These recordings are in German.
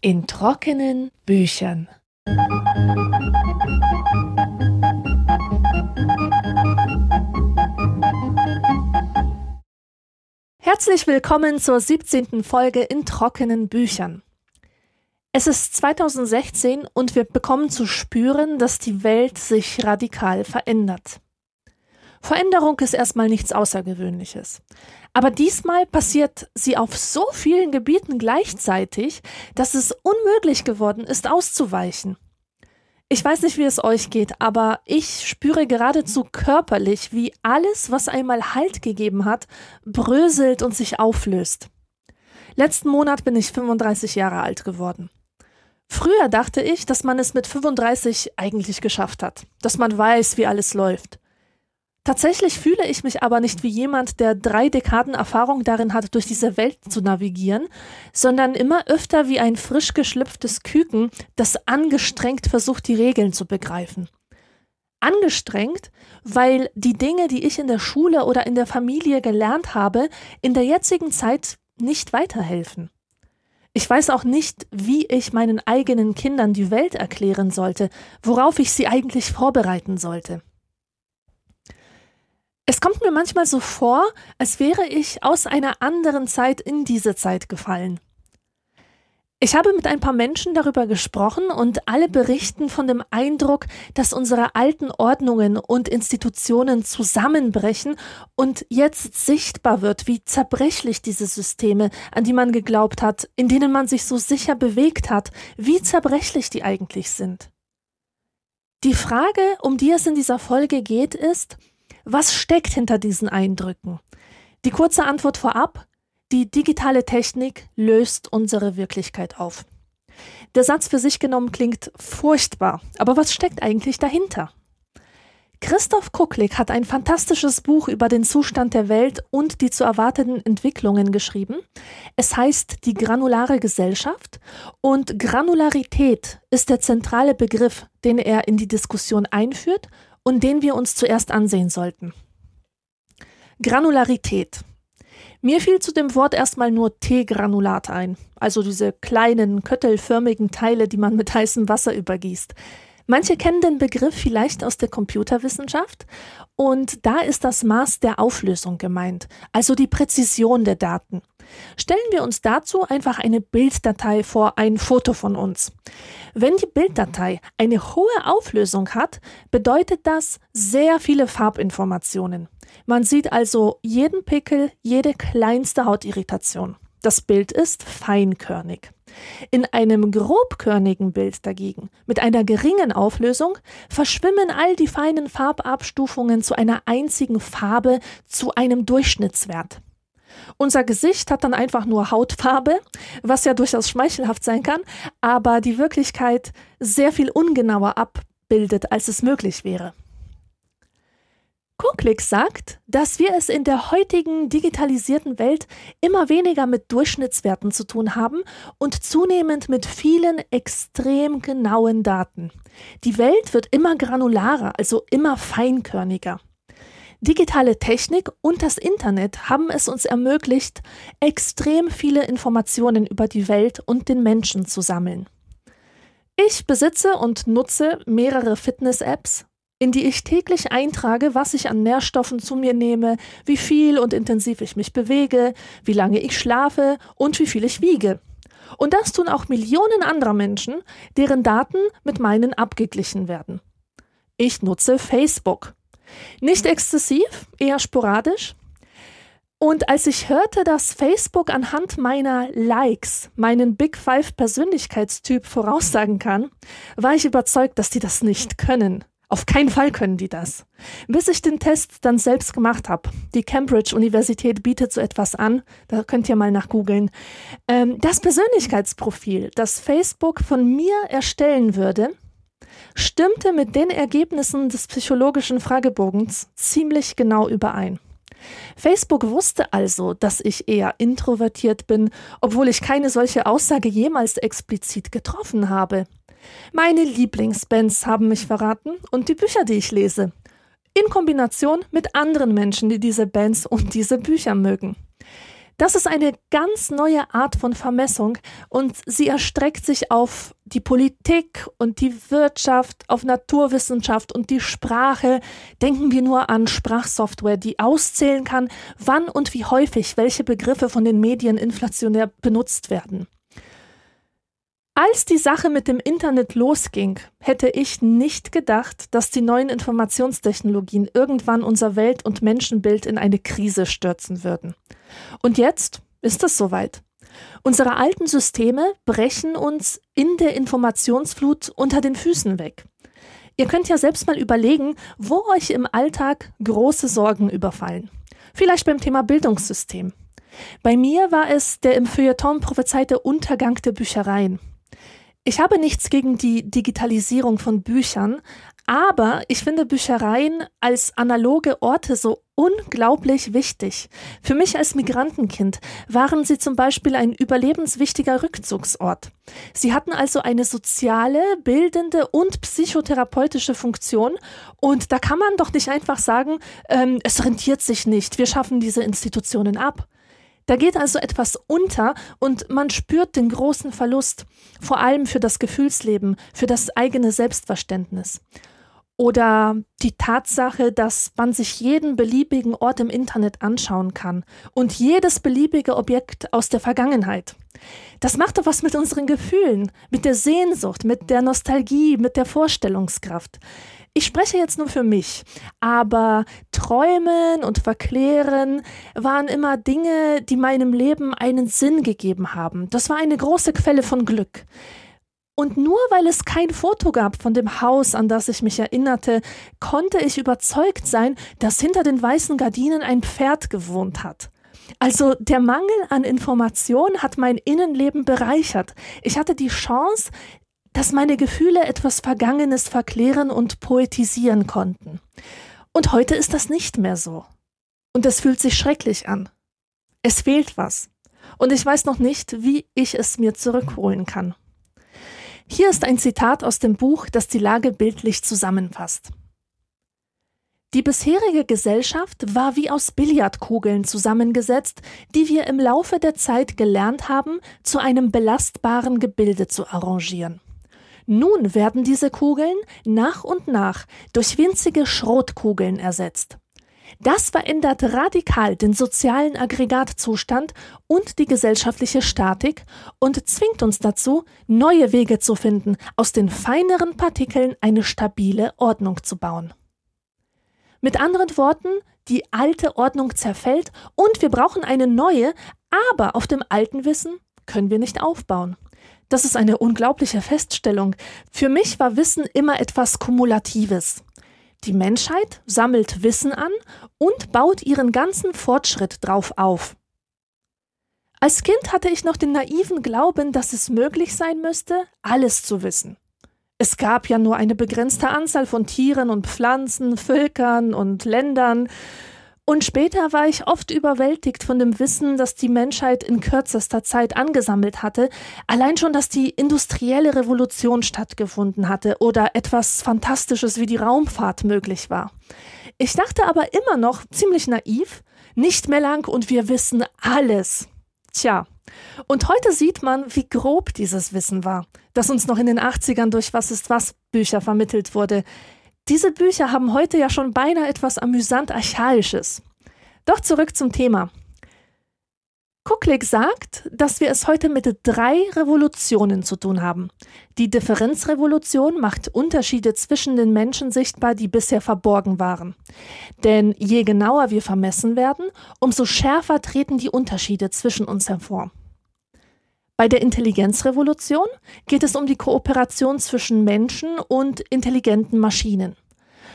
In trockenen Büchern. Herzlich willkommen zur 17. Folge in trockenen Büchern. Es ist 2016 und wir bekommen zu spüren, dass die Welt sich radikal verändert. Veränderung ist erstmal nichts Außergewöhnliches. Aber diesmal passiert sie auf so vielen Gebieten gleichzeitig, dass es unmöglich geworden ist, auszuweichen. Ich weiß nicht, wie es euch geht, aber ich spüre geradezu körperlich, wie alles, was einmal Halt gegeben hat, bröselt und sich auflöst. Letzten Monat bin ich 35 Jahre alt geworden. Früher dachte ich, dass man es mit 35 eigentlich geschafft hat, dass man weiß, wie alles läuft. Tatsächlich fühle ich mich aber nicht wie jemand, der drei Dekaden Erfahrung darin hat, durch diese Welt zu navigieren, sondern immer öfter wie ein frisch geschlüpftes Küken, das angestrengt versucht, die Regeln zu begreifen. Angestrengt, weil die Dinge, die ich in der Schule oder in der Familie gelernt habe, in der jetzigen Zeit nicht weiterhelfen. Ich weiß auch nicht, wie ich meinen eigenen Kindern die Welt erklären sollte, worauf ich sie eigentlich vorbereiten sollte. Es kommt mir manchmal so vor, als wäre ich aus einer anderen Zeit in diese Zeit gefallen. Ich habe mit ein paar Menschen darüber gesprochen und alle berichten von dem Eindruck, dass unsere alten Ordnungen und Institutionen zusammenbrechen und jetzt sichtbar wird, wie zerbrechlich diese Systeme, an die man geglaubt hat, in denen man sich so sicher bewegt hat, wie zerbrechlich die eigentlich sind. Die Frage, um die es in dieser Folge geht, ist, was steckt hinter diesen Eindrücken? Die kurze Antwort vorab, die digitale Technik löst unsere Wirklichkeit auf. Der Satz für sich genommen klingt furchtbar, aber was steckt eigentlich dahinter? Christoph Kucklick hat ein fantastisches Buch über den Zustand der Welt und die zu erwartenden Entwicklungen geschrieben. Es heißt Die granulare Gesellschaft und Granularität ist der zentrale Begriff, den er in die Diskussion einführt und den wir uns zuerst ansehen sollten. Granularität. Mir fiel zu dem Wort erstmal nur Teegranulat ein, also diese kleinen, köttelförmigen Teile, die man mit heißem Wasser übergießt. Manche kennen den Begriff vielleicht aus der Computerwissenschaft und da ist das Maß der Auflösung gemeint, also die Präzision der Daten. Stellen wir uns dazu einfach eine Bilddatei vor, ein Foto von uns. Wenn die Bilddatei eine hohe Auflösung hat, bedeutet das sehr viele Farbinformationen. Man sieht also jeden Pickel, jede kleinste Hautirritation. Das Bild ist feinkörnig. In einem grobkörnigen Bild dagegen, mit einer geringen Auflösung, verschwimmen all die feinen Farbabstufungen zu einer einzigen Farbe, zu einem Durchschnittswert. Unser Gesicht hat dann einfach nur Hautfarbe, was ja durchaus schmeichelhaft sein kann, aber die Wirklichkeit sehr viel ungenauer abbildet, als es möglich wäre. Kuklik sagt, dass wir es in der heutigen digitalisierten Welt immer weniger mit Durchschnittswerten zu tun haben und zunehmend mit vielen extrem genauen Daten. Die Welt wird immer granularer, also immer feinkörniger. Digitale Technik und das Internet haben es uns ermöglicht, extrem viele Informationen über die Welt und den Menschen zu sammeln. Ich besitze und nutze mehrere Fitness-Apps, in die ich täglich eintrage, was ich an Nährstoffen zu mir nehme, wie viel und intensiv ich mich bewege, wie lange ich schlafe und wie viel ich wiege. Und das tun auch Millionen anderer Menschen, deren Daten mit meinen abgeglichen werden. Ich nutze Facebook. Nicht exzessiv, eher sporadisch. Und als ich hörte, dass Facebook anhand meiner Likes meinen Big Five Persönlichkeitstyp voraussagen kann, war ich überzeugt, dass die das nicht können. Auf keinen Fall können die das. Bis ich den Test dann selbst gemacht habe. Die Cambridge Universität bietet so etwas an. Da könnt ihr mal nachgoogeln. Ähm, das Persönlichkeitsprofil, das Facebook von mir erstellen würde, stimmte mit den Ergebnissen des psychologischen Fragebogens ziemlich genau überein. Facebook wusste also, dass ich eher introvertiert bin, obwohl ich keine solche Aussage jemals explizit getroffen habe. Meine Lieblingsbands haben mich verraten und die Bücher, die ich lese. in Kombination mit anderen Menschen, die diese Bands und diese Bücher mögen. Das ist eine ganz neue Art von Vermessung und sie erstreckt sich auf die Politik und die Wirtschaft, auf Naturwissenschaft und die Sprache. Denken wir nur an Sprachsoftware, die auszählen kann, wann und wie häufig welche Begriffe von den Medien inflationär benutzt werden. Als die Sache mit dem Internet losging, hätte ich nicht gedacht, dass die neuen Informationstechnologien irgendwann unser Welt- und Menschenbild in eine Krise stürzen würden. Und jetzt ist es soweit. Unsere alten Systeme brechen uns in der Informationsflut unter den Füßen weg. Ihr könnt ja selbst mal überlegen, wo euch im Alltag große Sorgen überfallen. Vielleicht beim Thema Bildungssystem. Bei mir war es der im Feuilleton prophezeite Untergang der Büchereien. Ich habe nichts gegen die Digitalisierung von Büchern, aber ich finde Büchereien als analoge Orte so unglaublich wichtig. Für mich als Migrantenkind waren sie zum Beispiel ein überlebenswichtiger Rückzugsort. Sie hatten also eine soziale, bildende und psychotherapeutische Funktion und da kann man doch nicht einfach sagen, ähm, es rentiert sich nicht, wir schaffen diese Institutionen ab. Da geht also etwas unter und man spürt den großen Verlust, vor allem für das Gefühlsleben, für das eigene Selbstverständnis. Oder die Tatsache, dass man sich jeden beliebigen Ort im Internet anschauen kann und jedes beliebige Objekt aus der Vergangenheit. Das macht doch was mit unseren Gefühlen, mit der Sehnsucht, mit der Nostalgie, mit der Vorstellungskraft. Ich spreche jetzt nur für mich, aber Träumen und Verklären waren immer Dinge, die meinem Leben einen Sinn gegeben haben. Das war eine große Quelle von Glück. Und nur weil es kein Foto gab von dem Haus, an das ich mich erinnerte, konnte ich überzeugt sein, dass hinter den weißen Gardinen ein Pferd gewohnt hat. Also der Mangel an Information hat mein Innenleben bereichert. Ich hatte die Chance, dass meine Gefühle etwas Vergangenes verklären und poetisieren konnten. Und heute ist das nicht mehr so. Und es fühlt sich schrecklich an. Es fehlt was. Und ich weiß noch nicht, wie ich es mir zurückholen kann. Hier ist ein Zitat aus dem Buch, das die Lage bildlich zusammenfasst. Die bisherige Gesellschaft war wie aus Billardkugeln zusammengesetzt, die wir im Laufe der Zeit gelernt haben, zu einem belastbaren Gebilde zu arrangieren. Nun werden diese Kugeln nach und nach durch winzige Schrotkugeln ersetzt. Das verändert radikal den sozialen Aggregatzustand und die gesellschaftliche Statik und zwingt uns dazu, neue Wege zu finden, aus den feineren Partikeln eine stabile Ordnung zu bauen. Mit anderen Worten, die alte Ordnung zerfällt und wir brauchen eine neue, aber auf dem alten Wissen können wir nicht aufbauen. Das ist eine unglaubliche Feststellung. Für mich war Wissen immer etwas Kumulatives. Die Menschheit sammelt Wissen an und baut ihren ganzen Fortschritt drauf auf. Als Kind hatte ich noch den naiven Glauben, dass es möglich sein müsste, alles zu wissen. Es gab ja nur eine begrenzte Anzahl von Tieren und Pflanzen, Völkern und Ländern, und später war ich oft überwältigt von dem Wissen, das die Menschheit in kürzester Zeit angesammelt hatte, allein schon, dass die industrielle Revolution stattgefunden hatte oder etwas Fantastisches wie die Raumfahrt möglich war. Ich dachte aber immer noch ziemlich naiv, nicht mehr lang und wir wissen alles. Tja, und heute sieht man, wie grob dieses Wissen war, das uns noch in den 80ern durch Was ist was Bücher vermittelt wurde. Diese Bücher haben heute ja schon beinahe etwas amüsant Archaisches. Doch zurück zum Thema. Kucklick sagt, dass wir es heute mit drei Revolutionen zu tun haben. Die Differenzrevolution macht Unterschiede zwischen den Menschen sichtbar, die bisher verborgen waren. Denn je genauer wir vermessen werden, umso schärfer treten die Unterschiede zwischen uns hervor. Bei der Intelligenzrevolution geht es um die Kooperation zwischen Menschen und intelligenten Maschinen.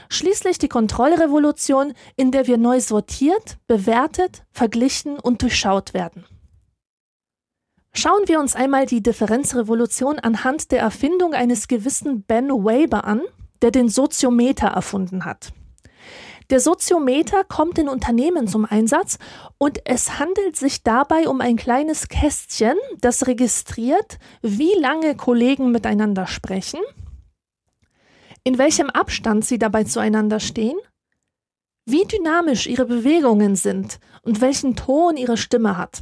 Schließlich die Kontrollrevolution, in der wir neu sortiert, bewertet, verglichen und durchschaut werden. Schauen wir uns einmal die Differenzrevolution anhand der Erfindung eines gewissen Ben Weber an, der den Soziometer erfunden hat. Der Soziometer kommt in Unternehmen zum Einsatz und es handelt sich dabei um ein kleines Kästchen, das registriert, wie lange Kollegen miteinander sprechen, in welchem Abstand sie dabei zueinander stehen, wie dynamisch ihre Bewegungen sind und welchen Ton ihre Stimme hat.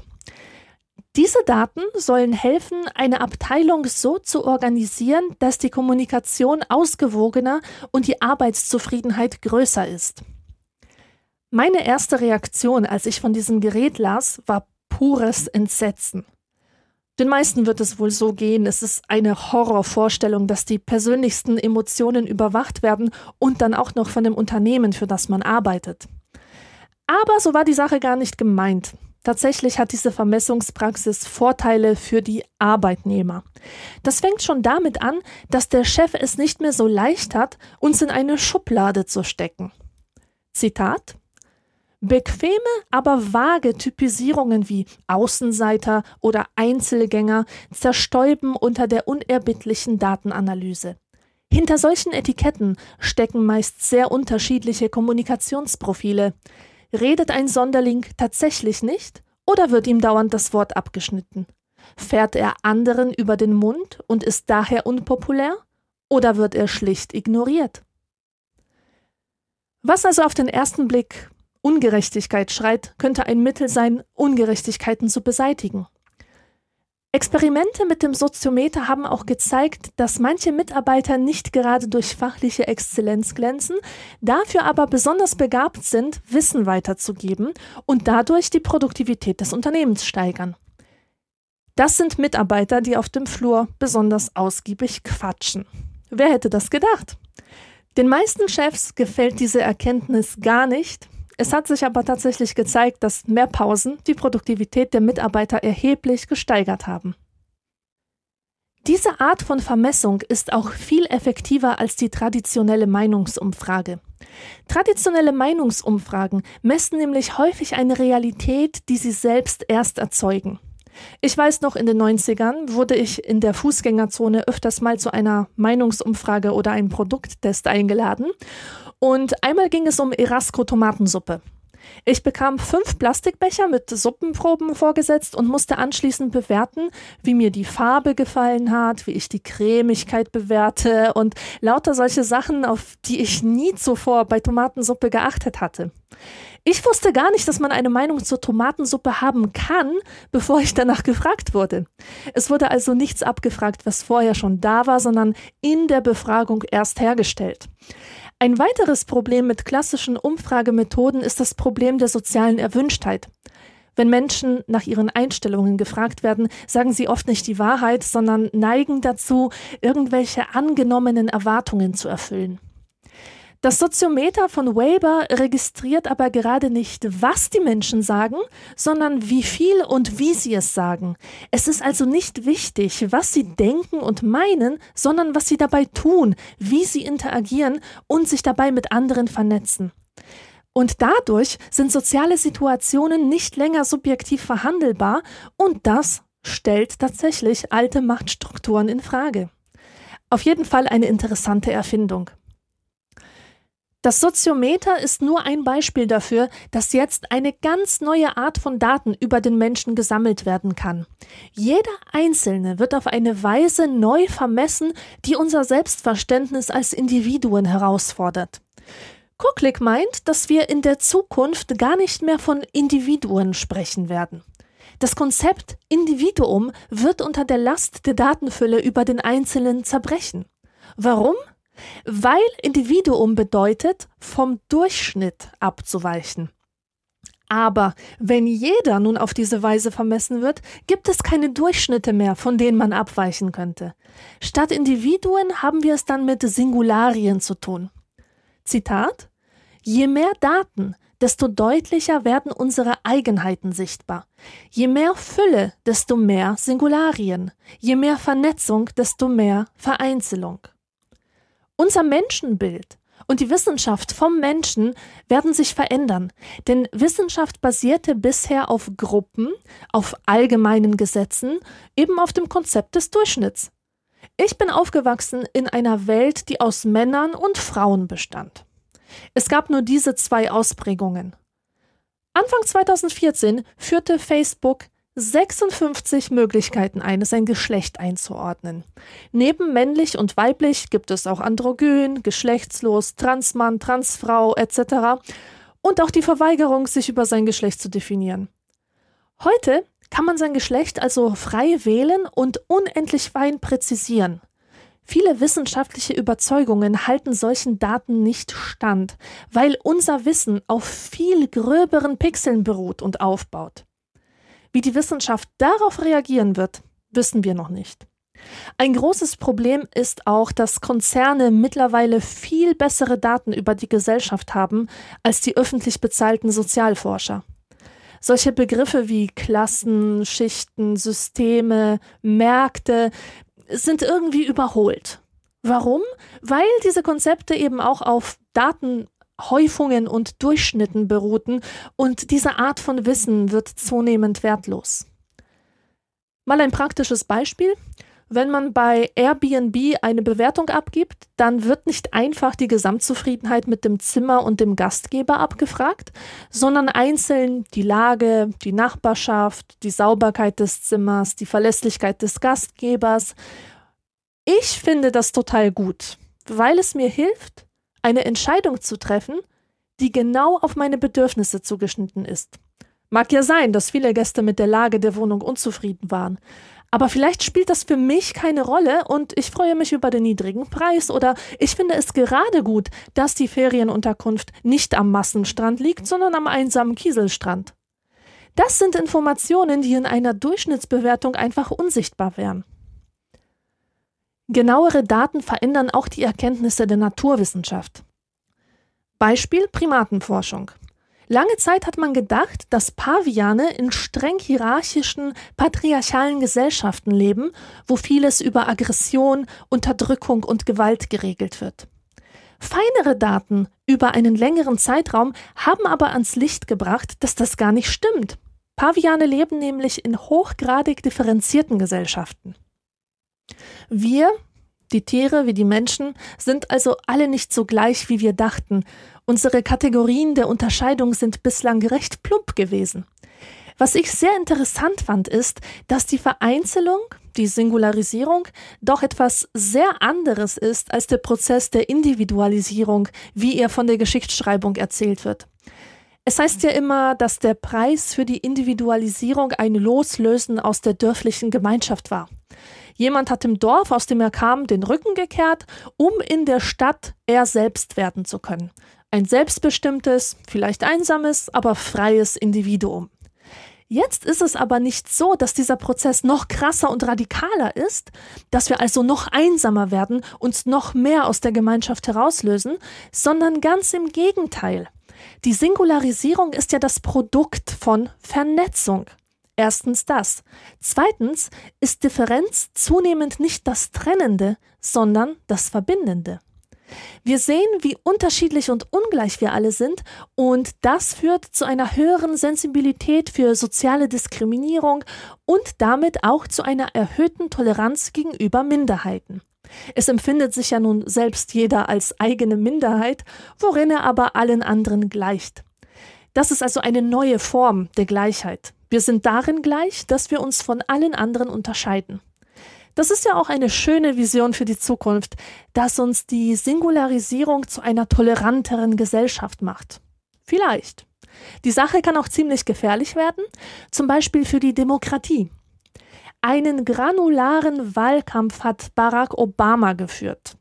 Diese Daten sollen helfen, eine Abteilung so zu organisieren, dass die Kommunikation ausgewogener und die Arbeitszufriedenheit größer ist. Meine erste Reaktion, als ich von diesem Gerät las, war pures Entsetzen. Den meisten wird es wohl so gehen, es ist eine Horrorvorstellung, dass die persönlichsten Emotionen überwacht werden und dann auch noch von dem Unternehmen, für das man arbeitet. Aber so war die Sache gar nicht gemeint. Tatsächlich hat diese Vermessungspraxis Vorteile für die Arbeitnehmer. Das fängt schon damit an, dass der Chef es nicht mehr so leicht hat, uns in eine Schublade zu stecken. Zitat Bequeme, aber vage Typisierungen wie Außenseiter oder Einzelgänger zerstäuben unter der unerbittlichen Datenanalyse. Hinter solchen Etiketten stecken meist sehr unterschiedliche Kommunikationsprofile. Redet ein Sonderling tatsächlich nicht oder wird ihm dauernd das Wort abgeschnitten? Fährt er anderen über den Mund und ist daher unpopulär? Oder wird er schlicht ignoriert? Was also auf den ersten Blick Ungerechtigkeit schreit, könnte ein Mittel sein, Ungerechtigkeiten zu beseitigen. Experimente mit dem Soziometer haben auch gezeigt, dass manche Mitarbeiter nicht gerade durch fachliche Exzellenz glänzen, dafür aber besonders begabt sind, Wissen weiterzugeben und dadurch die Produktivität des Unternehmens steigern. Das sind Mitarbeiter, die auf dem Flur besonders ausgiebig quatschen. Wer hätte das gedacht? Den meisten Chefs gefällt diese Erkenntnis gar nicht, es hat sich aber tatsächlich gezeigt, dass mehr Pausen die Produktivität der Mitarbeiter erheblich gesteigert haben. Diese Art von Vermessung ist auch viel effektiver als die traditionelle Meinungsumfrage. Traditionelle Meinungsumfragen messen nämlich häufig eine Realität, die sie selbst erst erzeugen. Ich weiß noch, in den 90ern wurde ich in der Fußgängerzone öfters mal zu einer Meinungsumfrage oder einem Produkttest eingeladen und einmal ging es um Erasco-Tomatensuppe. Ich bekam fünf Plastikbecher mit Suppenproben vorgesetzt und musste anschließend bewerten, wie mir die Farbe gefallen hat, wie ich die Cremigkeit bewerte und lauter solche Sachen, auf die ich nie zuvor bei Tomatensuppe geachtet hatte. Ich wusste gar nicht, dass man eine Meinung zur Tomatensuppe haben kann, bevor ich danach gefragt wurde. Es wurde also nichts abgefragt, was vorher schon da war, sondern in der Befragung erst hergestellt. Ein weiteres Problem mit klassischen Umfragemethoden ist das Problem der sozialen Erwünschtheit. Wenn Menschen nach ihren Einstellungen gefragt werden, sagen sie oft nicht die Wahrheit, sondern neigen dazu, irgendwelche angenommenen Erwartungen zu erfüllen. Das Soziometer von Weber registriert aber gerade nicht, was die Menschen sagen, sondern wie viel und wie sie es sagen. Es ist also nicht wichtig, was sie denken und meinen, sondern was sie dabei tun, wie sie interagieren und sich dabei mit anderen vernetzen. Und dadurch sind soziale Situationen nicht länger subjektiv verhandelbar und das stellt tatsächlich alte Machtstrukturen in Frage. Auf jeden Fall eine interessante Erfindung. Das Soziometer ist nur ein Beispiel dafür, dass jetzt eine ganz neue Art von Daten über den Menschen gesammelt werden kann. Jeder Einzelne wird auf eine Weise neu vermessen, die unser Selbstverständnis als Individuen herausfordert. Kuklik meint, dass wir in der Zukunft gar nicht mehr von Individuen sprechen werden. Das Konzept Individuum wird unter der Last der Datenfülle über den Einzelnen zerbrechen. Warum? Weil Individuum bedeutet, vom Durchschnitt abzuweichen. Aber wenn jeder nun auf diese Weise vermessen wird, gibt es keine Durchschnitte mehr, von denen man abweichen könnte. Statt Individuen haben wir es dann mit Singularien zu tun. Zitat Je mehr Daten, desto deutlicher werden unsere Eigenheiten sichtbar. Je mehr Fülle, desto mehr Singularien. Je mehr Vernetzung, desto mehr Vereinzelung. Unser Menschenbild und die Wissenschaft vom Menschen werden sich verändern, denn Wissenschaft basierte bisher auf Gruppen, auf allgemeinen Gesetzen, eben auf dem Konzept des Durchschnitts. Ich bin aufgewachsen in einer Welt, die aus Männern und Frauen bestand. Es gab nur diese zwei Ausprägungen. Anfang 2014 führte Facebook 56 Möglichkeiten ein, sein Geschlecht einzuordnen. Neben männlich und weiblich gibt es auch androgyn, geschlechtslos, Transmann, Transfrau etc. und auch die Verweigerung, sich über sein Geschlecht zu definieren. Heute kann man sein Geschlecht also frei wählen und unendlich fein präzisieren. Viele wissenschaftliche Überzeugungen halten solchen Daten nicht stand, weil unser Wissen auf viel gröberen Pixeln beruht und aufbaut. Wie die Wissenschaft darauf reagieren wird, wissen wir noch nicht. Ein großes Problem ist auch, dass Konzerne mittlerweile viel bessere Daten über die Gesellschaft haben als die öffentlich bezahlten Sozialforscher. Solche Begriffe wie Klassen, Schichten, Systeme, Märkte sind irgendwie überholt. Warum? Weil diese Konzepte eben auch auf Datenhäufungen und Durchschnitten beruhten und diese Art von Wissen wird zunehmend wertlos. Mal ein praktisches Beispiel. Wenn man bei Airbnb eine Bewertung abgibt, dann wird nicht einfach die Gesamtzufriedenheit mit dem Zimmer und dem Gastgeber abgefragt, sondern einzeln die Lage, die Nachbarschaft, die Sauberkeit des Zimmers, die Verlässlichkeit des Gastgebers. Ich finde das total gut, weil es mir hilft, eine Entscheidung zu treffen, die genau auf meine Bedürfnisse zugeschnitten ist. Mag ja sein, dass viele Gäste mit der Lage der Wohnung unzufrieden waren, aber vielleicht spielt das für mich keine Rolle und ich freue mich über den niedrigen Preis oder ich finde es gerade gut, dass die Ferienunterkunft nicht am Massenstrand liegt, sondern am einsamen Kieselstrand. Das sind Informationen, die in einer Durchschnittsbewertung einfach unsichtbar wären. Genauere Daten verändern auch die Erkenntnisse der Naturwissenschaft. Beispiel Primatenforschung. Lange Zeit hat man gedacht, dass Paviane in streng hierarchischen, patriarchalen Gesellschaften leben, wo vieles über Aggression, Unterdrückung und Gewalt geregelt wird. Feinere Daten über einen längeren Zeitraum haben aber ans Licht gebracht, dass das gar nicht stimmt. Paviane leben nämlich in hochgradig differenzierten Gesellschaften. Wir, die Tiere wie die Menschen, sind also alle nicht so gleich, wie wir dachten Unsere Kategorien der Unterscheidung sind bislang recht plump gewesen. Was ich sehr interessant fand, ist, dass die Vereinzelung, die Singularisierung, doch etwas sehr anderes ist als der Prozess der Individualisierung, wie er von der Geschichtsschreibung erzählt wird. Es heißt ja immer, dass der Preis für die Individualisierung ein Loslösen aus der dörflichen Gemeinschaft war. Jemand hat im Dorf, aus dem er kam, den Rücken gekehrt, um in der Stadt er selbst werden zu können. Ein selbstbestimmtes, vielleicht einsames, aber freies Individuum. Jetzt ist es aber nicht so, dass dieser Prozess noch krasser und radikaler ist, dass wir also noch einsamer werden, uns noch mehr aus der Gemeinschaft herauslösen, sondern ganz im Gegenteil. Die Singularisierung ist ja das Produkt von Vernetzung. Erstens das. Zweitens ist Differenz zunehmend nicht das Trennende, sondern das Verbindende. Wir sehen, wie unterschiedlich und ungleich wir alle sind und das führt zu einer höheren Sensibilität für soziale Diskriminierung und damit auch zu einer erhöhten Toleranz gegenüber Minderheiten. Es empfindet sich ja nun selbst jeder als eigene Minderheit, worin er aber allen anderen gleicht. Das ist also eine neue Form der Gleichheit. Wir sind darin gleich, dass wir uns von allen anderen unterscheiden. Das ist ja auch eine schöne Vision für die Zukunft, dass uns die Singularisierung zu einer toleranteren Gesellschaft macht. Vielleicht. Die Sache kann auch ziemlich gefährlich werden, zum Beispiel für die Demokratie. Einen granularen Wahlkampf hat Barack Obama geführt.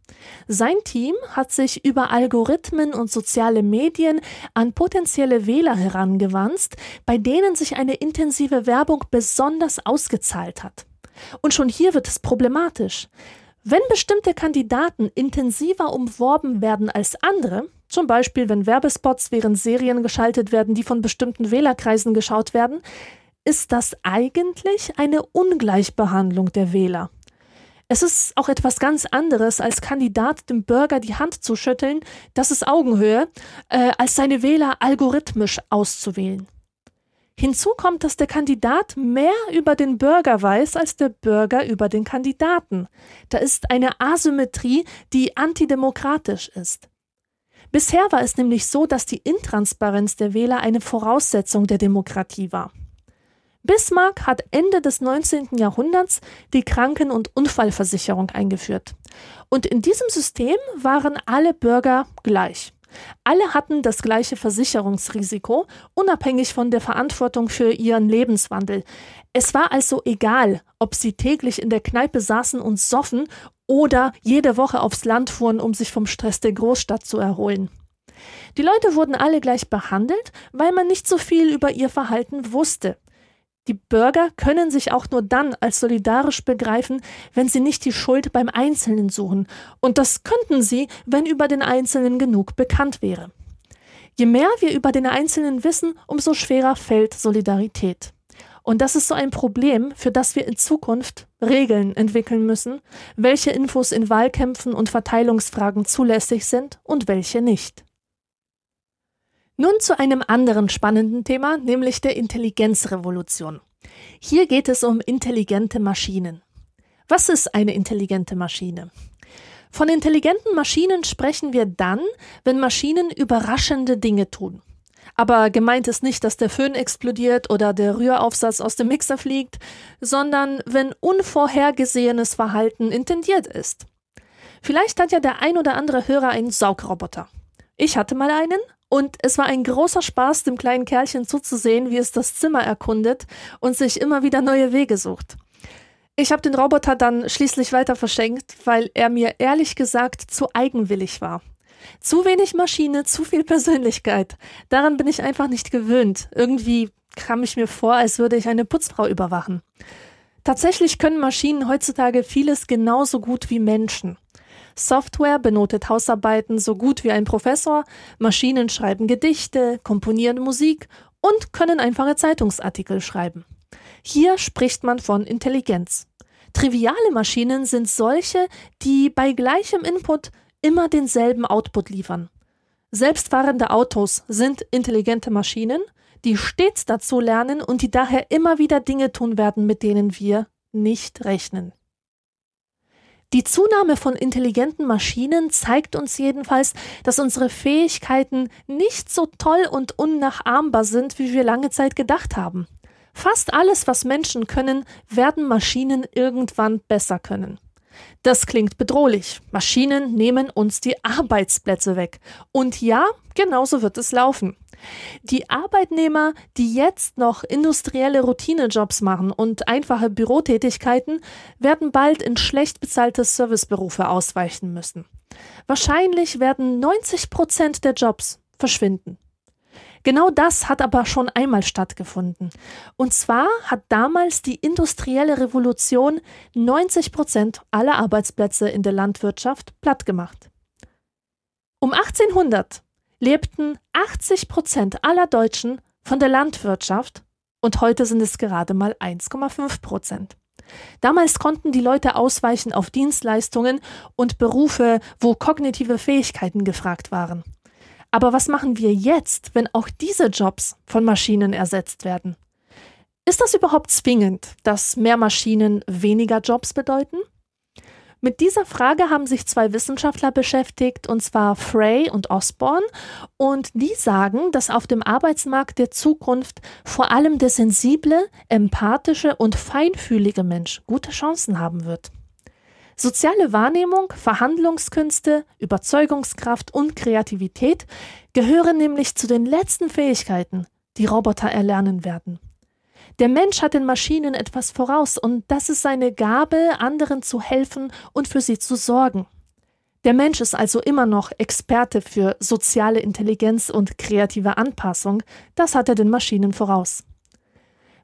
Sein Team hat sich über Algorithmen und soziale Medien an potenzielle Wähler herangewanzt, bei denen sich eine intensive Werbung besonders ausgezahlt hat. Und schon hier wird es problematisch. Wenn bestimmte Kandidaten intensiver umworben werden als andere, zum Beispiel wenn Werbespots während Serien geschaltet werden, die von bestimmten Wählerkreisen geschaut werden, ist das eigentlich eine Ungleichbehandlung der Wähler. Es ist auch etwas ganz anderes, als Kandidat dem Bürger die Hand zu schütteln, das ist Augenhöhe, äh, als seine Wähler algorithmisch auszuwählen. Hinzu kommt, dass der Kandidat mehr über den Bürger weiß als der Bürger über den Kandidaten. Da ist eine Asymmetrie, die antidemokratisch ist. Bisher war es nämlich so, dass die Intransparenz der Wähler eine Voraussetzung der Demokratie war. Bismarck hat Ende des 19. Jahrhunderts die Kranken- und Unfallversicherung eingeführt. Und in diesem System waren alle Bürger gleich. Alle hatten das gleiche Versicherungsrisiko, unabhängig von der Verantwortung für ihren Lebenswandel. Es war also egal, ob sie täglich in der Kneipe saßen und soffen oder jede Woche aufs Land fuhren, um sich vom Stress der Großstadt zu erholen. Die Leute wurden alle gleich behandelt, weil man nicht so viel über ihr Verhalten wusste. Die Bürger können sich auch nur dann als solidarisch begreifen, wenn sie nicht die Schuld beim Einzelnen suchen, und das könnten sie, wenn über den Einzelnen genug bekannt wäre. Je mehr wir über den Einzelnen wissen, umso schwerer fällt Solidarität. Und das ist so ein Problem, für das wir in Zukunft Regeln entwickeln müssen, welche Infos in Wahlkämpfen und Verteilungsfragen zulässig sind und welche nicht. Nun zu einem anderen spannenden Thema, nämlich der Intelligenzrevolution. Hier geht es um intelligente Maschinen. Was ist eine intelligente Maschine? Von intelligenten Maschinen sprechen wir dann, wenn Maschinen überraschende Dinge tun. Aber gemeint ist nicht, dass der Föhn explodiert oder der Rühraufsatz aus dem Mixer fliegt, sondern wenn unvorhergesehenes Verhalten intendiert ist. Vielleicht hat ja der ein oder andere Hörer einen Saugroboter. Ich hatte mal einen und es war ein großer Spaß, dem kleinen Kerlchen zuzusehen, wie es das Zimmer erkundet und sich immer wieder neue Wege sucht. Ich habe den Roboter dann schließlich weiter verschenkt, weil er mir ehrlich gesagt zu eigenwillig war. Zu wenig Maschine, zu viel Persönlichkeit. Daran bin ich einfach nicht gewöhnt. Irgendwie kam ich mir vor, als würde ich eine Putzfrau überwachen. Tatsächlich können Maschinen heutzutage vieles genauso gut wie Menschen. Software benotet Hausarbeiten so gut wie ein Professor, Maschinen schreiben Gedichte, komponieren Musik und können einfache Zeitungsartikel schreiben. Hier spricht man von Intelligenz. Triviale Maschinen sind solche, die bei gleichem Input immer denselben Output liefern. Selbstfahrende Autos sind intelligente Maschinen, die stets dazu lernen und die daher immer wieder Dinge tun werden, mit denen wir nicht rechnen. Die Zunahme von intelligenten Maschinen zeigt uns jedenfalls, dass unsere Fähigkeiten nicht so toll und unnachahmbar sind, wie wir lange Zeit gedacht haben. Fast alles, was Menschen können, werden Maschinen irgendwann besser können. Das klingt bedrohlich. Maschinen nehmen uns die Arbeitsplätze weg. Und ja, genauso wird es laufen. Die Arbeitnehmer, die jetzt noch industrielle Routinejobs machen und einfache Bürotätigkeiten, werden bald in schlecht bezahlte Serviceberufe ausweichen müssen. Wahrscheinlich werden 90 Prozent der Jobs verschwinden. Genau das hat aber schon einmal stattgefunden. Und zwar hat damals die industrielle Revolution 90 Prozent aller Arbeitsplätze in der Landwirtschaft plattgemacht. Um 1800 lebten 80 Prozent aller Deutschen von der Landwirtschaft und heute sind es gerade mal 1,5 Prozent. Damals konnten die Leute ausweichen auf Dienstleistungen und Berufe, wo kognitive Fähigkeiten gefragt waren. Aber was machen wir jetzt, wenn auch diese Jobs von Maschinen ersetzt werden? Ist das überhaupt zwingend, dass mehr Maschinen weniger Jobs bedeuten? Mit dieser Frage haben sich zwei Wissenschaftler beschäftigt, und zwar Frey und Osborne, und die sagen, dass auf dem Arbeitsmarkt der Zukunft vor allem der sensible, empathische und feinfühlige Mensch gute Chancen haben wird. Soziale Wahrnehmung, Verhandlungskünste, Überzeugungskraft und Kreativität gehören nämlich zu den letzten Fähigkeiten, die Roboter erlernen werden. Der Mensch hat den Maschinen etwas voraus und das ist seine Gabe, anderen zu helfen und für sie zu sorgen. Der Mensch ist also immer noch Experte für soziale Intelligenz und kreative Anpassung, das hat er den Maschinen voraus.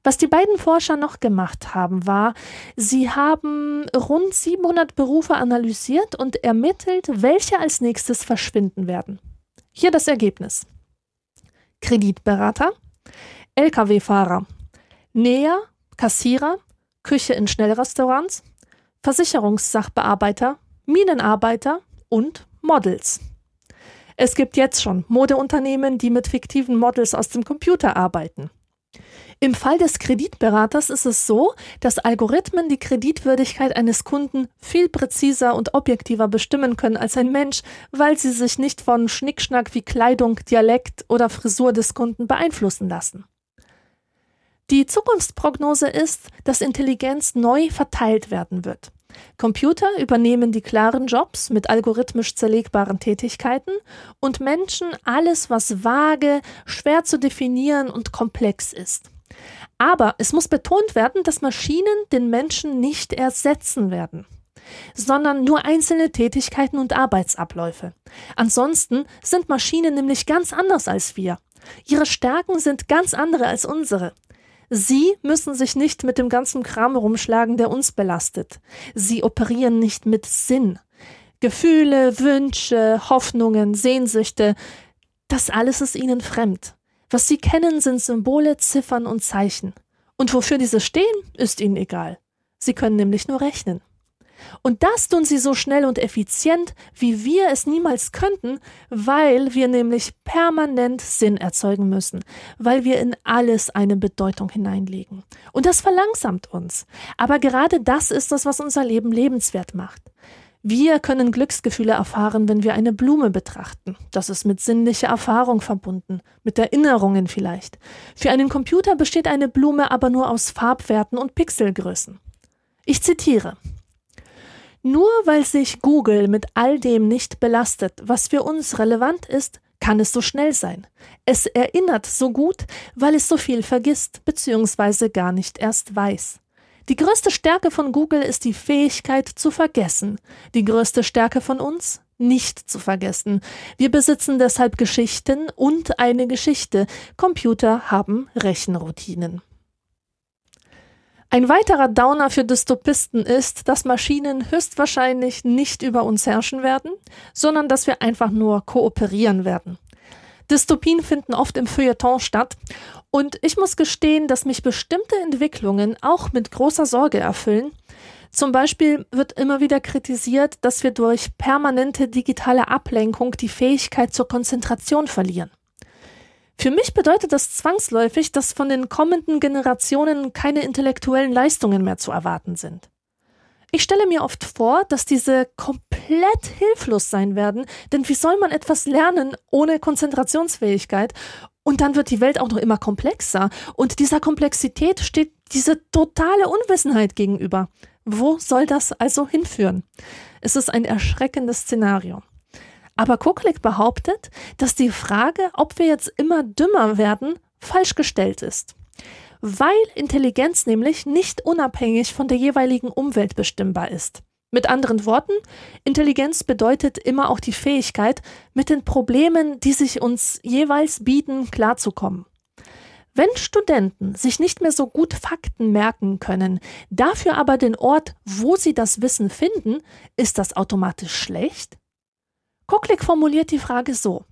Was die beiden Forscher noch gemacht haben, war, sie haben rund 700 Berufe analysiert und ermittelt, welche als nächstes verschwinden werden. Hier das Ergebnis. Kreditberater, Lkw-Fahrer, Näher, Kassierer, Küche in Schnellrestaurants, Versicherungssachbearbeiter, Minenarbeiter und Models. Es gibt jetzt schon Modeunternehmen, die mit fiktiven Models aus dem Computer arbeiten. Im Fall des Kreditberaters ist es so, dass Algorithmen die Kreditwürdigkeit eines Kunden viel präziser und objektiver bestimmen können als ein Mensch, weil sie sich nicht von Schnickschnack wie Kleidung, Dialekt oder Frisur des Kunden beeinflussen lassen. Die Zukunftsprognose ist, dass Intelligenz neu verteilt werden wird. Computer übernehmen die klaren Jobs mit algorithmisch zerlegbaren Tätigkeiten und Menschen alles, was vage, schwer zu definieren und komplex ist. Aber es muss betont werden, dass Maschinen den Menschen nicht ersetzen werden, sondern nur einzelne Tätigkeiten und Arbeitsabläufe. Ansonsten sind Maschinen nämlich ganz anders als wir. Ihre Stärken sind ganz andere als unsere. Sie müssen sich nicht mit dem ganzen Kram rumschlagen, der uns belastet. Sie operieren nicht mit Sinn. Gefühle, Wünsche, Hoffnungen, Sehnsüchte, das alles ist ihnen fremd. Was sie kennen, sind Symbole, Ziffern und Zeichen. Und wofür diese stehen, ist ihnen egal. Sie können nämlich nur rechnen. Und das tun sie so schnell und effizient, wie wir es niemals könnten, weil wir nämlich permanent Sinn erzeugen müssen, weil wir in alles eine Bedeutung hineinlegen. Und das verlangsamt uns. Aber gerade das ist das, was unser Leben lebenswert macht. Wir können Glücksgefühle erfahren, wenn wir eine Blume betrachten. Das ist mit sinnlicher Erfahrung verbunden, mit Erinnerungen vielleicht. Für einen Computer besteht eine Blume aber nur aus Farbwerten und Pixelgrößen. Ich zitiere nur weil sich Google mit all dem nicht belastet, was für uns relevant ist, kann es so schnell sein. Es erinnert so gut, weil es so viel vergisst bzw. gar nicht erst weiß. Die größte Stärke von Google ist die Fähigkeit zu vergessen. Die größte Stärke von uns? Nicht zu vergessen. Wir besitzen deshalb Geschichten und eine Geschichte. Computer haben Rechenroutinen. Ein weiterer Downer für Dystopisten ist, dass Maschinen höchstwahrscheinlich nicht über uns herrschen werden, sondern dass wir einfach nur kooperieren werden. Dystopien finden oft im Feuilleton statt und ich muss gestehen, dass mich bestimmte Entwicklungen auch mit großer Sorge erfüllen. Zum Beispiel wird immer wieder kritisiert, dass wir durch permanente digitale Ablenkung die Fähigkeit zur Konzentration verlieren. Für mich bedeutet das zwangsläufig, dass von den kommenden Generationen keine intellektuellen Leistungen mehr zu erwarten sind. Ich stelle mir oft vor, dass diese komplett hilflos sein werden, denn wie soll man etwas lernen ohne Konzentrationsfähigkeit? Und dann wird die Welt auch noch immer komplexer. Und dieser Komplexität steht diese totale Unwissenheit gegenüber. Wo soll das also hinführen? Es ist ein erschreckendes Szenario. Aber Kucklick behauptet, dass die Frage, ob wir jetzt immer dümmer werden, falsch gestellt ist. Weil Intelligenz nämlich nicht unabhängig von der jeweiligen Umwelt bestimmbar ist. Mit anderen Worten, Intelligenz bedeutet immer auch die Fähigkeit, mit den Problemen, die sich uns jeweils bieten, klarzukommen. Wenn Studenten sich nicht mehr so gut Fakten merken können, dafür aber den Ort, wo sie das Wissen finden, ist das automatisch schlecht? Koklik formuliert die Frage so.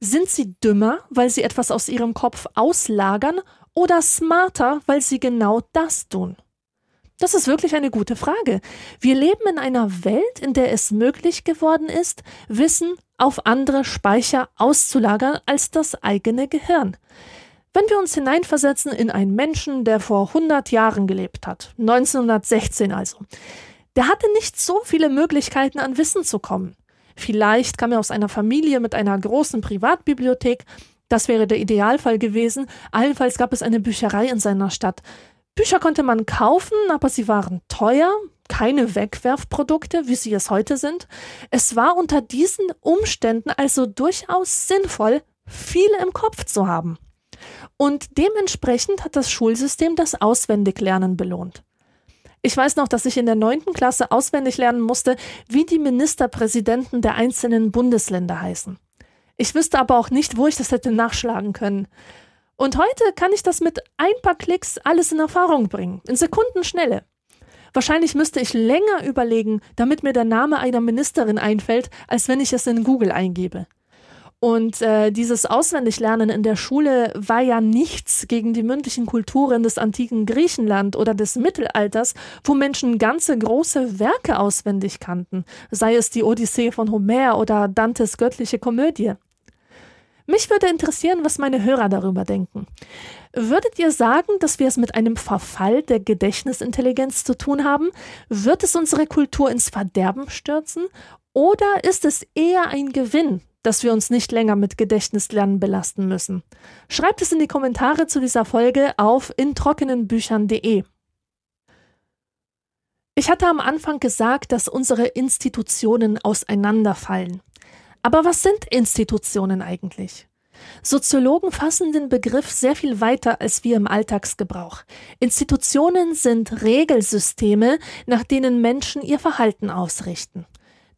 Sind sie dümmer, weil sie etwas aus ihrem Kopf auslagern oder smarter, weil sie genau das tun? Das ist wirklich eine gute Frage. Wir leben in einer Welt, in der es möglich geworden ist, Wissen auf andere Speicher auszulagern als das eigene Gehirn. Wenn wir uns hineinversetzen in einen Menschen, der vor 100 Jahren gelebt hat, 1916 also, der hatte nicht so viele Möglichkeiten an Wissen zu kommen. Vielleicht kam er aus einer Familie mit einer großen Privatbibliothek. Das wäre der Idealfall gewesen. Allenfalls gab es eine Bücherei in seiner Stadt. Bücher konnte man kaufen, aber sie waren teuer, keine Wegwerfprodukte, wie sie es heute sind. Es war unter diesen Umständen also durchaus sinnvoll, viel im Kopf zu haben. Und dementsprechend hat das Schulsystem das Auswendiglernen belohnt. Ich weiß noch, dass ich in der neunten Klasse auswendig lernen musste, wie die Ministerpräsidenten der einzelnen Bundesländer heißen. Ich wüsste aber auch nicht, wo ich das hätte nachschlagen können. Und heute kann ich das mit ein paar Klicks alles in Erfahrung bringen, in Sekundenschnelle. Wahrscheinlich müsste ich länger überlegen, damit mir der Name einer Ministerin einfällt, als wenn ich es in Google eingebe. Und äh, dieses Auswendiglernen in der Schule war ja nichts gegen die mündlichen Kulturen des antiken Griechenland oder des Mittelalters, wo Menschen ganze große Werke auswendig kannten, sei es die Odyssee von Homer oder Dantes göttliche Komödie. Mich würde interessieren, was meine Hörer darüber denken. Würdet ihr sagen, dass wir es mit einem Verfall der Gedächtnisintelligenz zu tun haben? Wird es unsere Kultur ins Verderben stürzen? Oder ist es eher ein Gewinn, dass wir uns nicht länger mit Gedächtnislernen belasten müssen. Schreibt es in die Kommentare zu dieser Folge auf introckenenbüchern.de. Ich hatte am Anfang gesagt, dass unsere Institutionen auseinanderfallen. Aber was sind Institutionen eigentlich? Soziologen fassen den Begriff sehr viel weiter als wir im Alltagsgebrauch. Institutionen sind Regelsysteme, nach denen Menschen ihr Verhalten ausrichten.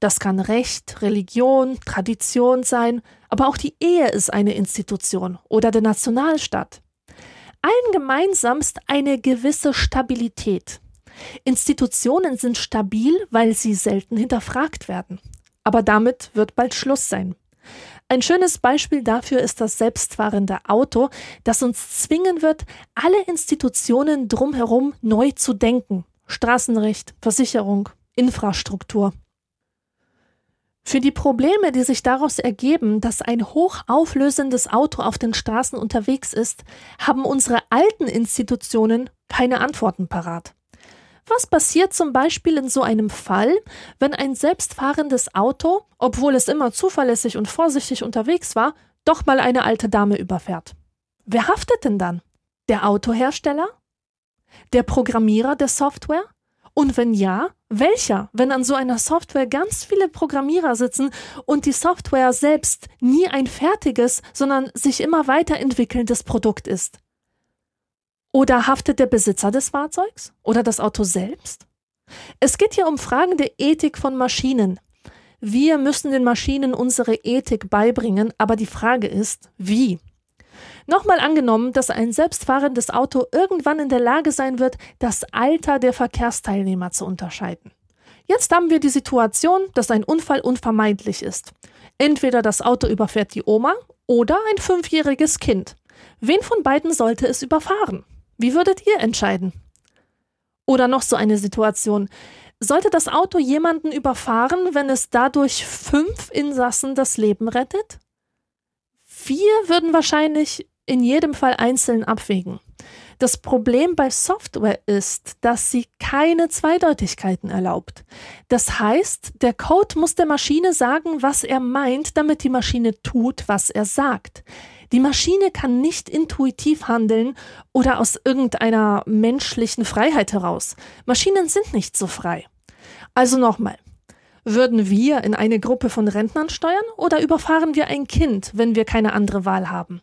Das kann Recht, Religion, Tradition sein, aber auch die Ehe ist eine Institution oder der Nationalstaat. Allen gemeinsam ist eine gewisse Stabilität. Institutionen sind stabil, weil sie selten hinterfragt werden. Aber damit wird bald Schluss sein. Ein schönes Beispiel dafür ist das selbstfahrende Auto, das uns zwingen wird, alle Institutionen drumherum neu zu denken. Straßenrecht, Versicherung, Infrastruktur. Für die Probleme, die sich daraus ergeben, dass ein hochauflösendes Auto auf den Straßen unterwegs ist, haben unsere alten Institutionen keine Antworten parat. Was passiert zum Beispiel in so einem Fall, wenn ein selbstfahrendes Auto, obwohl es immer zuverlässig und vorsichtig unterwegs war, doch mal eine alte Dame überfährt? Wer haftet denn dann? Der Autohersteller? Der Programmierer der Software? Und wenn ja, welcher? Wenn an so einer Software ganz viele Programmierer sitzen und die Software selbst nie ein fertiges, sondern sich immer weiterentwickelndes Produkt ist. Oder haftet der Besitzer des Fahrzeugs? Oder das Auto selbst? Es geht hier um Fragen der Ethik von Maschinen. Wir müssen den Maschinen unsere Ethik beibringen, aber die Frage ist, wie? Nochmal angenommen, dass ein selbstfahrendes Auto irgendwann in der Lage sein wird, das Alter der Verkehrsteilnehmer zu unterscheiden. Jetzt haben wir die Situation, dass ein Unfall unvermeidlich ist. Entweder das Auto überfährt die Oma oder ein fünfjähriges Kind. Wen von beiden sollte es überfahren? Wie würdet ihr entscheiden? Oder noch so eine Situation. Sollte das Auto jemanden überfahren, wenn es dadurch fünf Insassen das Leben rettet? Wir würden wahrscheinlich in jedem Fall einzeln abwägen. Das Problem bei Software ist, dass sie keine Zweideutigkeiten erlaubt. Das heißt, der Code muss der Maschine sagen, was er meint, damit die Maschine tut, was er sagt. Die Maschine kann nicht intuitiv handeln oder aus irgendeiner menschlichen Freiheit heraus. Maschinen sind nicht so frei. Also nochmal. Würden wir in eine Gruppe von Rentnern steuern oder überfahren wir ein Kind, wenn wir keine andere Wahl haben?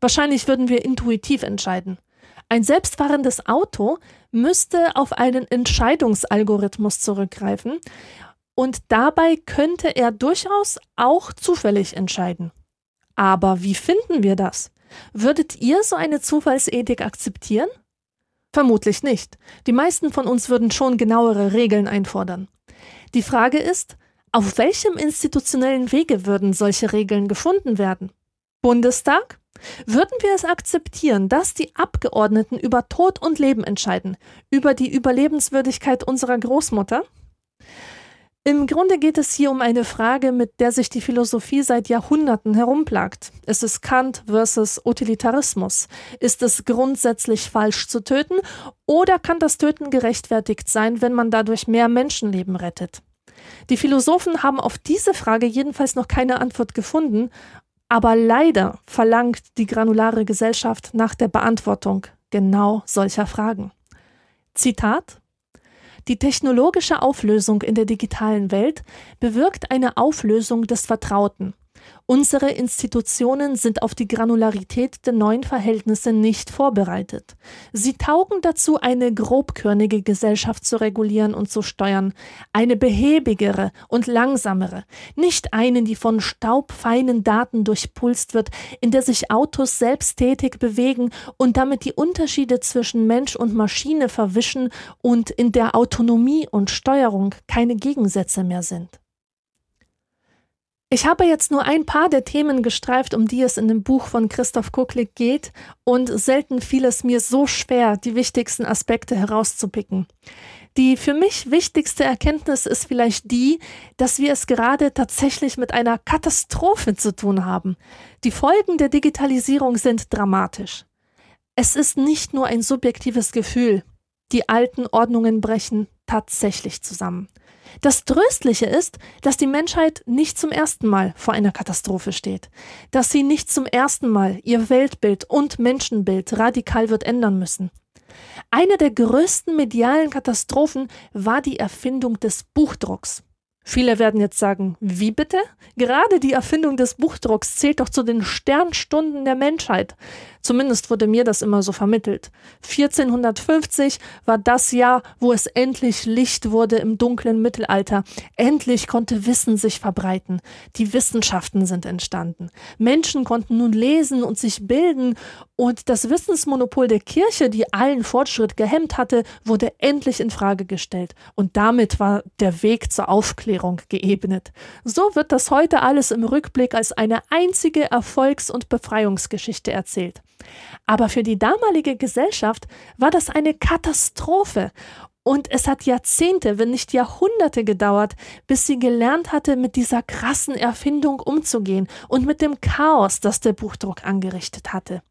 Wahrscheinlich würden wir intuitiv entscheiden. Ein selbstfahrendes Auto müsste auf einen Entscheidungsalgorithmus zurückgreifen und dabei könnte er durchaus auch zufällig entscheiden. Aber wie finden wir das? Würdet ihr so eine Zufallsethik akzeptieren? Vermutlich nicht. Die meisten von uns würden schon genauere Regeln einfordern. Die Frage ist, auf welchem institutionellen Wege würden solche Regeln gefunden werden? Bundestag? Würden wir es akzeptieren, dass die Abgeordneten über Tod und Leben entscheiden, über die Überlebenswürdigkeit unserer Großmutter? Im Grunde geht es hier um eine Frage, mit der sich die Philosophie seit Jahrhunderten herumplagt. Ist es Kant versus Utilitarismus? Ist es grundsätzlich falsch zu töten? Oder kann das Töten gerechtfertigt sein, wenn man dadurch mehr Menschenleben rettet? Die Philosophen haben auf diese Frage jedenfalls noch keine Antwort gefunden, aber leider verlangt die granulare Gesellschaft nach der Beantwortung genau solcher Fragen. Zitat die technologische Auflösung in der digitalen Welt bewirkt eine Auflösung des Vertrauten. Unsere Institutionen sind auf die Granularität der neuen Verhältnisse nicht vorbereitet. Sie taugen dazu, eine grobkörnige Gesellschaft zu regulieren und zu steuern, eine behäbigere und langsamere, nicht eine, die von staubfeinen Daten durchpulst wird, in der sich Autos selbsttätig bewegen und damit die Unterschiede zwischen Mensch und Maschine verwischen und in der Autonomie und Steuerung keine Gegensätze mehr sind. Ich habe jetzt nur ein paar der Themen gestreift, um die es in dem Buch von Christoph Kucklick geht, und selten fiel es mir so schwer, die wichtigsten Aspekte herauszupicken. Die für mich wichtigste Erkenntnis ist vielleicht die, dass wir es gerade tatsächlich mit einer Katastrophe zu tun haben. Die Folgen der Digitalisierung sind dramatisch. Es ist nicht nur ein subjektives Gefühl. Die alten Ordnungen brechen tatsächlich zusammen. Das Tröstliche ist, dass die Menschheit nicht zum ersten Mal vor einer Katastrophe steht, dass sie nicht zum ersten Mal ihr Weltbild und Menschenbild radikal wird ändern müssen. Eine der größten medialen Katastrophen war die Erfindung des Buchdrucks. Viele werden jetzt sagen, wie bitte? Gerade die Erfindung des Buchdrucks zählt doch zu den Sternstunden der Menschheit. Zumindest wurde mir das immer so vermittelt. 1450 war das Jahr, wo es endlich Licht wurde im dunklen Mittelalter. Endlich konnte Wissen sich verbreiten. Die Wissenschaften sind entstanden. Menschen konnten nun lesen und sich bilden und das Wissensmonopol der Kirche, die allen Fortschritt gehemmt hatte, wurde endlich in Frage gestellt. Und damit war der Weg zur Aufklärung geebnet. So wird das heute alles im Rückblick als eine einzige Erfolgs- und Befreiungsgeschichte erzählt. Aber für die damalige Gesellschaft war das eine Katastrophe. Und es hat Jahrzehnte, wenn nicht Jahrhunderte gedauert, bis sie gelernt hatte, mit dieser krassen Erfindung umzugehen und mit dem Chaos, das der Buchdruck angerichtet hatte.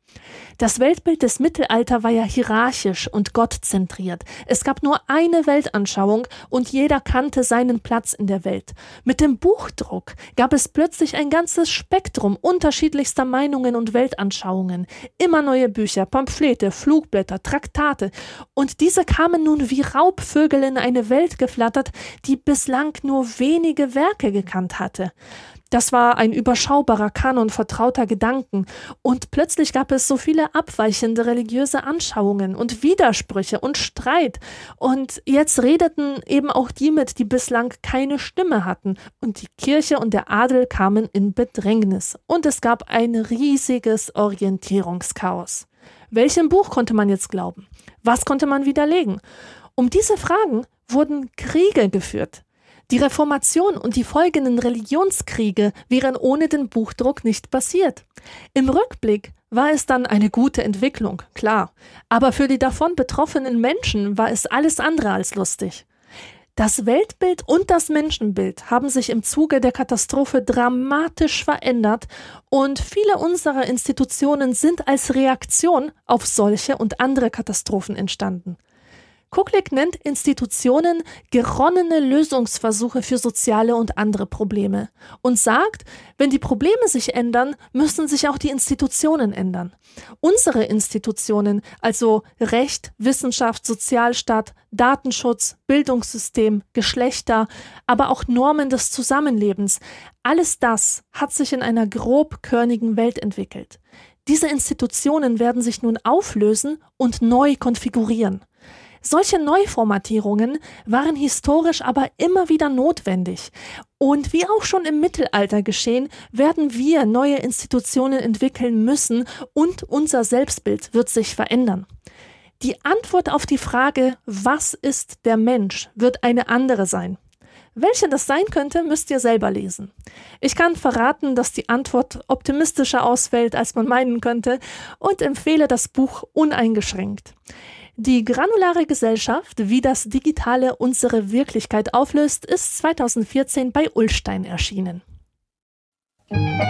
Das Weltbild des Mittelalter war ja hierarchisch und gottzentriert. Es gab nur eine Weltanschauung und jeder kannte seinen Platz in der Welt. Mit dem Buchdruck gab es plötzlich ein ganzes Spektrum unterschiedlichster Meinungen und Weltanschauungen. Immer neue Bücher, Pamphlete, Flugblätter, Traktate. Und diese kamen nun wie Raubvögel in eine Welt geflattert, die bislang nur wenige Werke gekannt hatte. Das war ein überschaubarer Kanon vertrauter Gedanken, und plötzlich gab es so viele abweichende religiöse Anschauungen und Widersprüche und Streit, und jetzt redeten eben auch die mit, die bislang keine Stimme hatten, und die Kirche und der Adel kamen in Bedrängnis, und es gab ein riesiges Orientierungschaos. Welchem Buch konnte man jetzt glauben? Was konnte man widerlegen? Um diese Fragen wurden Kriege geführt. Die Reformation und die folgenden Religionskriege wären ohne den Buchdruck nicht passiert. Im Rückblick war es dann eine gute Entwicklung, klar, aber für die davon betroffenen Menschen war es alles andere als lustig. Das Weltbild und das Menschenbild haben sich im Zuge der Katastrophe dramatisch verändert und viele unserer Institutionen sind als Reaktion auf solche und andere Katastrophen entstanden. Kucklick nennt Institutionen geronnene Lösungsversuche für soziale und andere Probleme und sagt, wenn die Probleme sich ändern, müssen sich auch die Institutionen ändern. Unsere Institutionen, also Recht, Wissenschaft, Sozialstaat, Datenschutz, Bildungssystem, Geschlechter, aber auch Normen des Zusammenlebens, alles das hat sich in einer grobkörnigen Welt entwickelt. Diese Institutionen werden sich nun auflösen und neu konfigurieren. Solche Neuformatierungen waren historisch aber immer wieder notwendig. Und wie auch schon im Mittelalter geschehen, werden wir neue Institutionen entwickeln müssen und unser Selbstbild wird sich verändern. Die Antwort auf die Frage, was ist der Mensch, wird eine andere sein. Welche das sein könnte, müsst ihr selber lesen. Ich kann verraten, dass die Antwort optimistischer ausfällt, als man meinen könnte, und empfehle das Buch uneingeschränkt. Die granulare Gesellschaft, wie das Digitale unsere Wirklichkeit auflöst, ist 2014 bei Ullstein erschienen. Musik